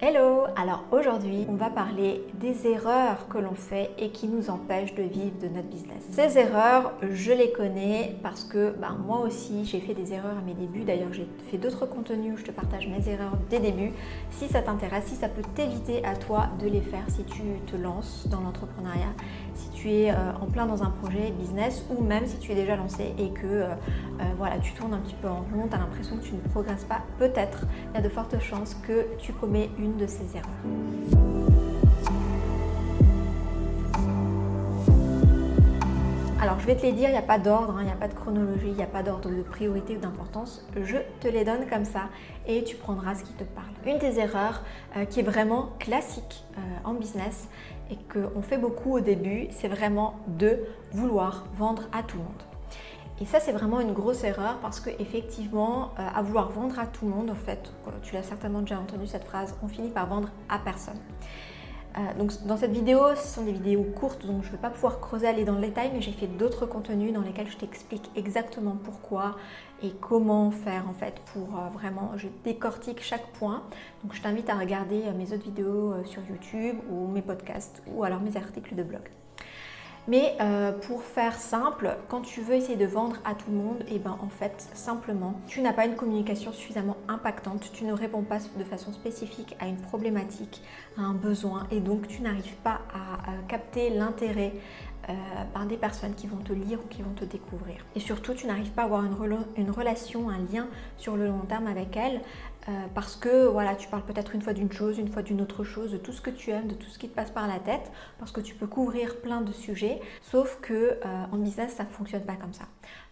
Hello Alors aujourd'hui, on va parler des erreurs que l'on fait et qui nous empêchent de vivre de notre business. Ces erreurs, je les connais parce que ben, moi aussi, j'ai fait des erreurs à mes débuts. D'ailleurs, j'ai fait d'autres contenus où je te partage mes erreurs des débuts. Si ça t'intéresse, si ça peut t'éviter à toi de les faire si tu te lances dans l'entrepreneuriat, si tu es euh, en plein dans un projet business ou même si tu es déjà lancé et que euh, euh, voilà, tu tournes un petit peu en rond, tu as l'impression que tu ne progresses pas, peut-être il y a de fortes chances que tu commets une de ces erreurs. Alors je vais te les dire, il n'y a pas d'ordre, hein, il n'y a pas de chronologie, il n'y a pas d'ordre de priorité ou d'importance. Je te les donne comme ça et tu prendras ce qui te parle. Une des erreurs euh, qui est vraiment classique euh, en business et qu'on fait beaucoup au début, c'est vraiment de vouloir vendre à tout le monde. Et ça, c'est vraiment une grosse erreur parce qu'effectivement, euh, à vouloir vendre à tout le monde, en fait, euh, tu l'as certainement déjà entendu cette phrase, on finit par vendre à personne. Euh, donc dans cette vidéo, ce sont des vidéos courtes, donc je ne vais pas pouvoir creuser aller dans le détail, mais j'ai fait d'autres contenus dans lesquels je t'explique exactement pourquoi et comment faire en fait pour vraiment, je décortique chaque point. Donc je t'invite à regarder mes autres vidéos sur YouTube ou mes podcasts ou alors mes articles de blog. Mais euh, pour faire simple, quand tu veux essayer de vendre à tout le monde, et eh ben en fait simplement, tu n'as pas une communication suffisamment impactante, tu ne réponds pas de façon spécifique à une problématique, à un besoin, et donc tu n'arrives pas à, capter l'intérêt euh, par des personnes qui vont te lire ou qui vont te découvrir. Et surtout, tu n'arrives pas à avoir une, relation, un lien sur le long terme avec elles euh, parce que voilà, tu parles peut-être une fois d'une chose, une fois d'une autre chose, de tout ce que tu aimes, de tout ce qui te passe par la tête, parce que tu peux couvrir plein de sujets, sauf que euh, en business, ça ne fonctionne pas comme ça.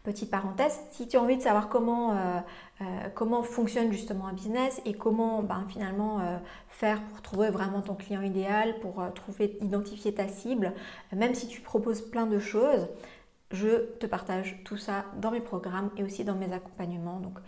Petite parenthèse, si tu as envie de savoir comment, euh, comment fonctionne justement un business et comment ben, finalement faire pour trouver vraiment ton client idéal, pour trouver, identifier ta cible, même si tu proposes plein de choses, je te partage tout ça dans mes programmes et aussi dans mes accompagnements. Donc,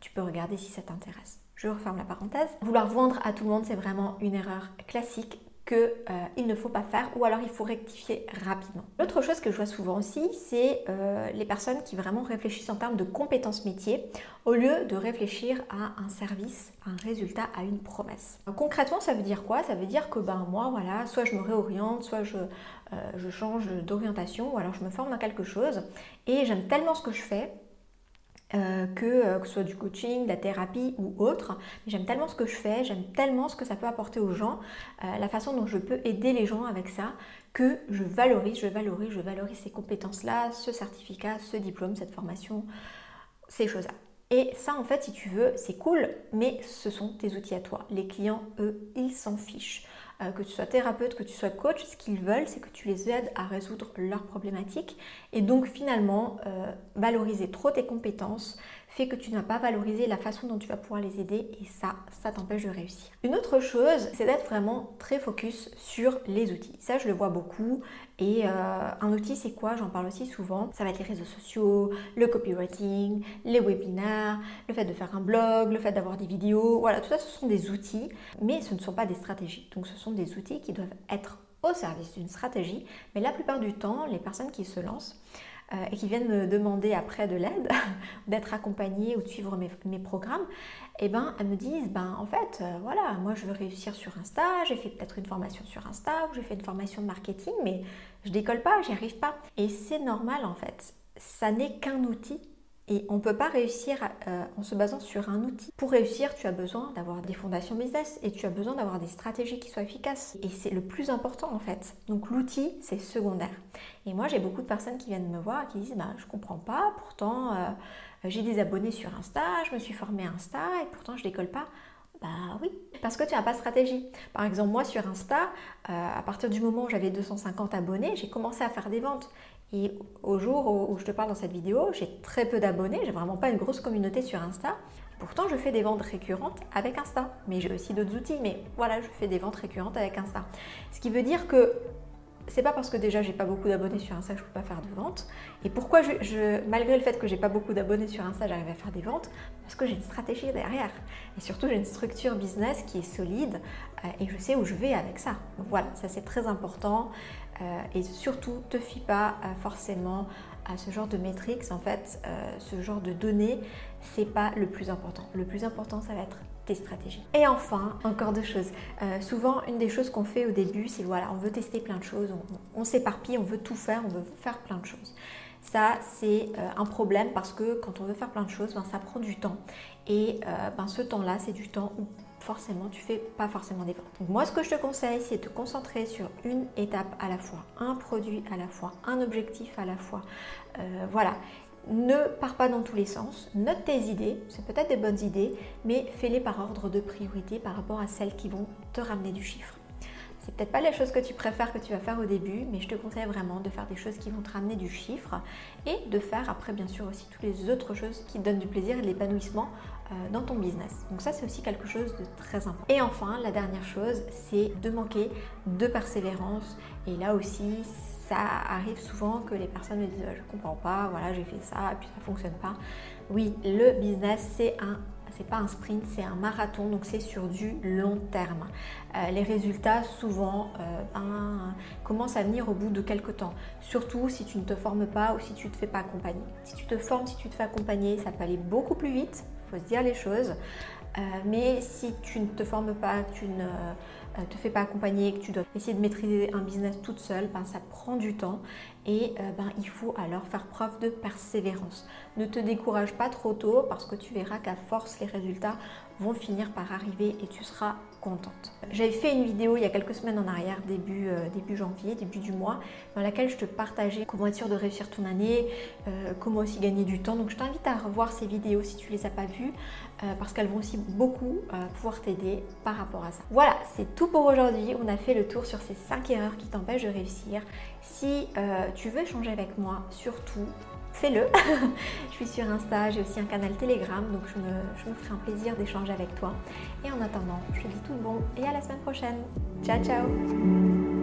tu peux regarder si ça t'intéresse. Je referme la parenthèse. Vouloir vendre à tout le monde, c'est vraiment une erreur classique qu'il euh, ne faut pas faire ou alors il faut rectifier rapidement. L'autre chose que je vois souvent aussi, c'est euh, les personnes qui vraiment réfléchissent en termes de compétences métiers au lieu de réfléchir à un service, à un résultat, à une promesse. concrètement, ça veut dire quoi? Ça veut dire que ben moi, voilà, soit je me réoriente, soit je, euh, je change d'orientation ou alors je me forme à quelque chose et j'aime tellement ce que je fais euh, que, euh, que ce soit du coaching, de la thérapie ou autre. J'aime tellement ce que je fais, j'aime tellement ce que ça peut apporter aux gens, euh, la façon dont je peux aider les gens avec ça, que je valorise, je valorise, je valorise ces compétences-là, ce certificat, ce diplôme, cette formation, ces choses-là. Et ça, en fait, si tu veux, c'est cool, mais ce sont tes outils à toi. Les clients, eux, ils s'en fichent. Euh, que tu sois thérapeute, que tu sois coach, ce qu'ils veulent, c'est que tu les aides à résoudre leurs problématiques. Et donc finalement, valoriser trop tes compétences fait que tu n'as pas valorisé la façon dont tu vas pouvoir les aider et ça, ça t'empêche de réussir. Une autre chose, c'est d'être vraiment très focus sur les outils. Ça, je le vois beaucoup. Et euh, un outil, c'est quoi? J'en parle aussi souvent. Ça va être les réseaux sociaux, le copywriting, les webinaires, le fait de faire un blog, le fait d'avoir des vidéos. Voilà, tout ça, ce sont des outils, mais ce ne sont pas des stratégies. Donc, ce sont des outils qui doivent être au service d'une stratégie. Mais la plupart du temps, les personnes qui se lancent, et qui viennent me demander après de l'aide, d'être accompagnée ou de suivre mes, programmes, eh ben, elles me disent, ben, en fait, euh, voilà, moi je veux réussir sur Insta, j'ai fait peut-être une formation sur Insta ou j'ai fait une formation de marketing, mais je décolle pas, j'y arrive pas. Et c'est normal en fait. Ça n'est qu'un outil et on ne peut pas réussir euh, en se basant sur un outil. Pour réussir, tu as besoin d'avoir des fondations business et tu as besoin d'avoir des stratégies qui soient efficaces. Et c'est le plus important en fait. Donc l'outil, c'est secondaire. Et moi, j'ai beaucoup de personnes qui viennent me voir et qui disent bah, Je comprends pas, pourtant euh, j'ai des abonnés sur Insta, je me suis formée à Insta et pourtant je décolle pas. Bah oui, parce que tu n'as pas de stratégie. Par exemple, moi sur Insta, euh, à partir du moment où j'avais 250 abonnés, j'ai commencé à faire des ventes. Et au jour où je te parle dans cette vidéo, j'ai très peu d'abonnés, j'ai vraiment pas une grosse communauté sur Insta. Pourtant, je fais des ventes récurrentes avec Insta. Mais j'ai aussi d'autres outils, mais voilà, je fais des ventes récurrentes avec Insta. Ce qui veut dire que c'est pas parce que déjà j'ai pas beaucoup d'abonnés sur Insta que je peux pas faire de ventes. Et pourquoi je, malgré le fait que j'ai pas beaucoup d'abonnés sur Insta, j'arrive à faire des ventes? Parce que j'ai une stratégie derrière. Et surtout, j'ai une structure business qui est solide euh, et je sais où je vais avec ça. Donc voilà, ça c'est très important. Euh, et surtout, te fie pas euh, forcément ce genre de métriques. En fait, ce genre de données, c'est pas le plus important. Le plus important, ça va être tes stratégies. Et enfin, encore deux choses. Euh, souvent, une des choses qu'on fait au début, c'est voilà, on veut tester plein de choses, on, s'éparpille, on veut tout faire, on veut faire plein de choses. Ça, c'est euh, un problème parce que quand on veut faire plein de choses, ben, ça prend du temps. Et euh, ben, ce temps-là, c'est du temps où forcément tu fais pas forcément des ventes. Moi, ce que je te conseille, c'est de te concentrer sur une étape à la fois, un produit à la fois, un objectif à la fois. voilà ne pars pas dans tous les sens, note tes idées, c'est peut-être des bonnes idées, mais fais-les par ordre de priorité par rapport à celles qui vont te ramener du chiffre. C'est peut-être pas les choses que tu préfères que tu vas faire au début, mais je te conseille vraiment de faire des choses qui vont te ramener du chiffre et de faire après bien sûr aussi toutes les autres choses qui donnent du plaisir et de l'épanouissement euh, dans ton business. Donc ça c'est aussi quelque chose de très important. Et enfin, la dernière chose, c'est de manquer de persévérance et là aussi ça arrive souvent que les personnes me disent je comprends pas, voilà j'ai fait ça, puis ça fonctionne pas. Oui, le business c'est un c'est pas un sprint, c'est un marathon, donc c'est sur du long terme. Euh, les résultats souvent euh, ben, commencent à venir au bout de quelques temps, surtout si tu ne te formes pas ou si tu ne te fais pas accompagner. Si tu te formes, si tu te fais accompagner, ça peut aller beaucoup plus vite, il faut se dire les choses. Euh, mais si tu ne te formes pas, tu ne euh, te fais pas accompagner, que tu dois essayer de maîtriser un business toute seule, ben, ça prend du temps et euh, ben, il faut alors faire preuve de persévérance. Ne te décourage pas trop tôt parce que tu verras qu'à force les résultats vont finir par arriver et tu seras contente. J'avais fait une vidéo il y a quelques semaines en arrière, début, euh, janvier, début du mois, dans laquelle je te partageais comment être sûr de réussir ton année, euh, comment aussi gagner du temps. Donc je t'invite à revoir ces vidéos si tu les as pas vues, euh, parce qu'elles vont aussi beaucoup pouvoir t'aider par rapport à ça. Voilà, c'est tout pour aujourd'hui. On a fait le tour sur ces 5 erreurs qui t'empêchent de réussir. Si tu veux échanger avec moi, surtout, fais-le. je suis sur Insta, j'ai aussi un canal Telegram, donc je me, je ferai un plaisir d'échanger avec toi. Et en attendant, je te dis tout le bon et à la semaine prochaine. Ciao, ciao